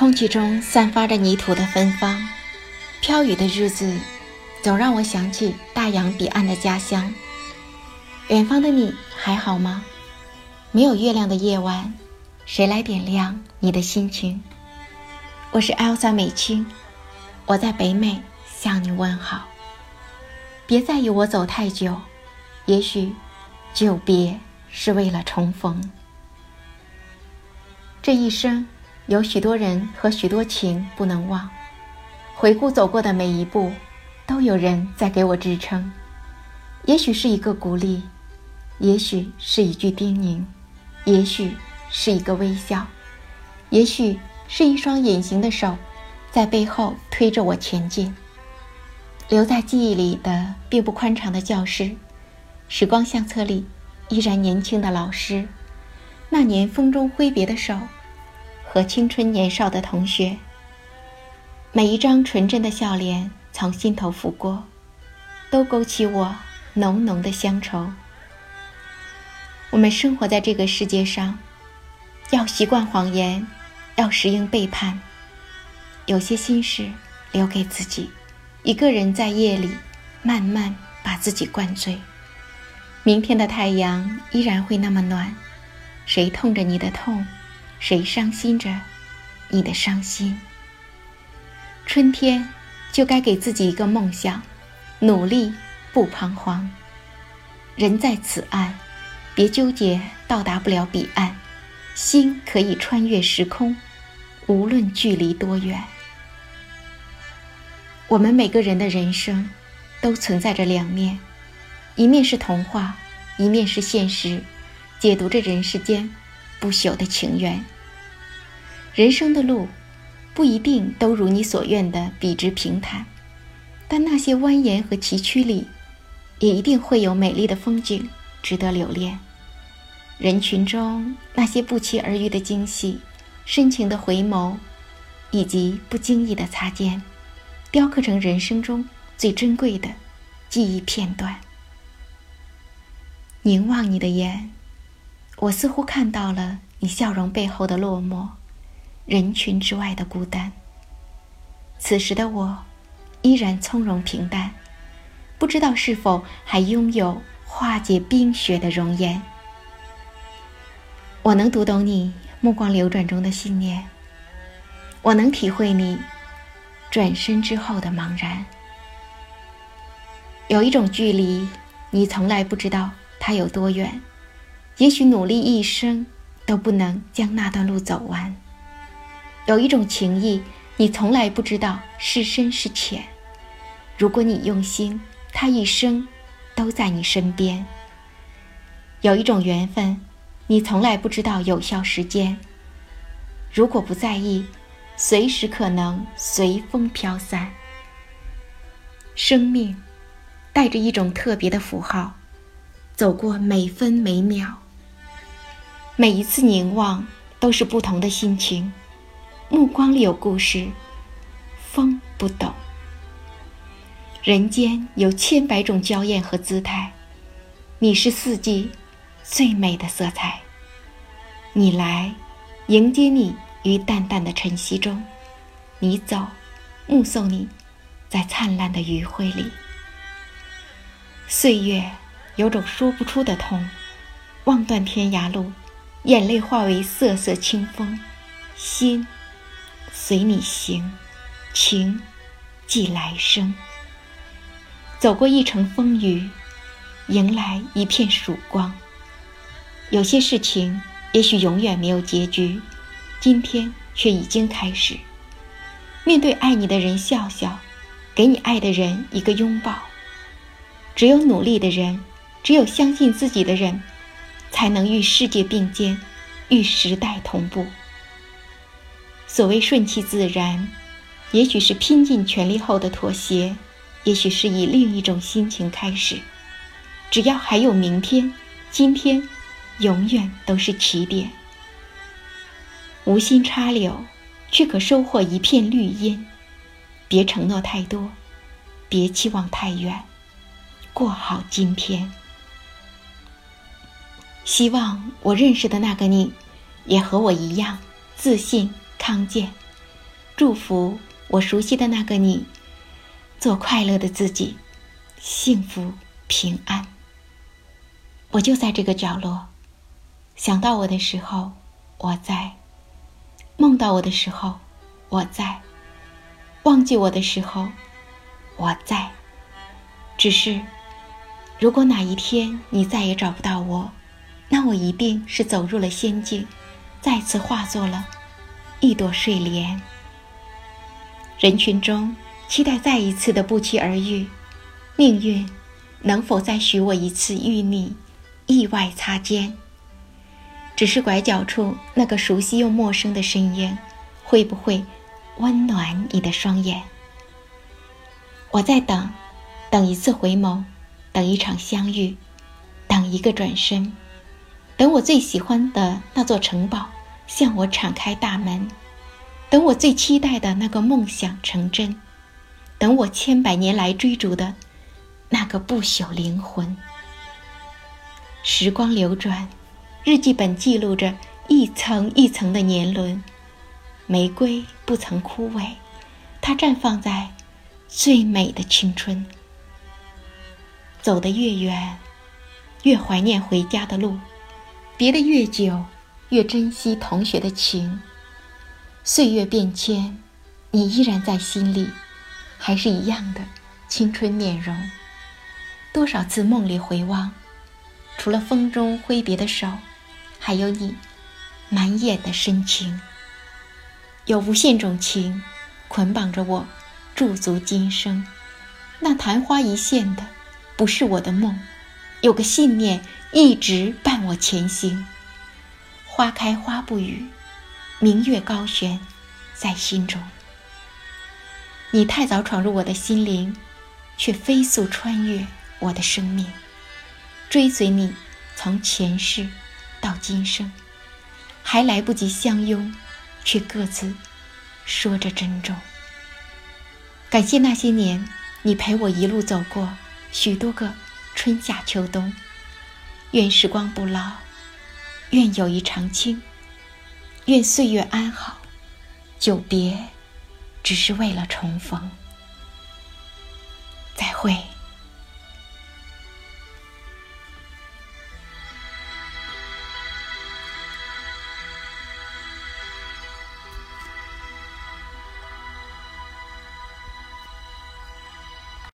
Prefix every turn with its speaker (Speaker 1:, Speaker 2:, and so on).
Speaker 1: 空气中散发着泥土的芬芳，飘雨的日子总让我想起大洋彼岸的家乡。远方的你还好吗？没有月亮的夜晚，谁来点亮你的心情？我是艾莎美青，我在北美向你问好。别在意我走太久，也许久别是为了重逢。这一生。有许多人和许多情不能忘，回顾走过的每一步，都有人在给我支撑。也许是一个鼓励，也许是一句叮咛，也许是一个微笑，也许是一双隐形的手，在背后推着我前进。留在记忆里的并不宽敞的教室，时光相册里依然年轻的老师，那年风中挥别的手。和青春年少的同学，每一张纯真的笑脸从心头拂过，都勾起我浓浓的乡愁。我们生活在这个世界上，要习惯谎言，要适应背叛。有些心事留给自己，一个人在夜里慢慢把自己灌醉。明天的太阳依然会那么暖。谁痛着你的痛？谁伤心着你的伤心？春天就该给自己一个梦想，努力不彷徨。人在此岸，别纠结到达不了彼岸，心可以穿越时空，无论距离多远。我们每个人的人生都存在着两面，一面是童话，一面是现实，解读着人世间。不朽的情缘。人生的路不一定都如你所愿的笔直平坦，但那些蜿蜒和崎岖里，也一定会有美丽的风景值得留恋。人群中那些不期而遇的惊喜、深情的回眸，以及不经意的擦肩，雕刻成人生中最珍贵的记忆片段。凝望你的眼。我似乎看到了你笑容背后的落寞，人群之外的孤单。此时的我，依然从容平淡，不知道是否还拥有化解冰雪的容颜。我能读懂你目光流转中的信念，我能体会你转身之后的茫然。有一种距离，你从来不知道它有多远。也许努力一生都不能将那段路走完。有一种情谊，你从来不知道是深是浅。如果你用心，他一生都在你身边。有一种缘分，你从来不知道有效时间。如果不在意，随时可能随风飘散。生命带着一种特别的符号，走过每分每秒。每一次凝望，都是不同的心情。目光里有故事，风不懂。人间有千百种娇艳和姿态，你是四季最美的色彩。你来，迎接你于淡淡的晨曦中；你走，目送你，在灿烂的余晖里。岁月有种说不出的痛，望断天涯路。眼泪化为瑟瑟清风，心随你行，情寄来生。走过一程风雨，迎来一片曙光。有些事情也许永远没有结局，今天却已经开始。面对爱你的人笑笑，给你爱的人一个拥抱。只有努力的人，只有相信自己的人。才能与世界并肩，与时代同步。所谓顺其自然，也许是拼尽全力后的妥协，也许是以另一种心情开始。只要还有明天，今天永远都是起点。无心插柳，却可收获一片绿荫。别承诺太多，别期望太远，过好今天。希望我认识的那个你，也和我一样自信、康健，祝福我熟悉的那个你，做快乐的自己，幸福平安。我就在这个角落，想到我的时候，我在；梦到我的时候，我在；忘记我的时候，我在。只是，如果哪一天你再也找不到我，那我一定是走入了仙境，再次化作了一朵睡莲。人群中期待再一次的不期而遇，命运能否再许我一次遇你，意外擦肩？只是拐角处那个熟悉又陌生的身影，会不会温暖你的双眼？我在等，等一次回眸，等一场相遇，等一个转身。等我最喜欢的那座城堡向我敞开大门，等我最期待的那个梦想成真，等我千百年来追逐的那个不朽灵魂。时光流转，日记本记录着一层一层的年轮，玫瑰不曾枯萎，它绽放在最美的青春。走得越远，越怀念回家的路。别的越久，越珍惜同学的情。岁月变迁，你依然在心里，还是一样的青春面容。多少次梦里回望，除了风中挥别的手，还有你满眼的深情。有无限种情捆绑着我，驻足今生。那昙花一现的，不是我的梦。有个信念一直伴我前行。花开花不语，明月高悬在心中。你太早闯入我的心灵，却飞速穿越我的生命，追随你从前世到今生，还来不及相拥，却各自说着珍重。感谢那些年你陪我一路走过许多个。春夏秋冬，愿时光不老，愿友谊长青，愿岁月安好。久别，只是为了重逢。再会。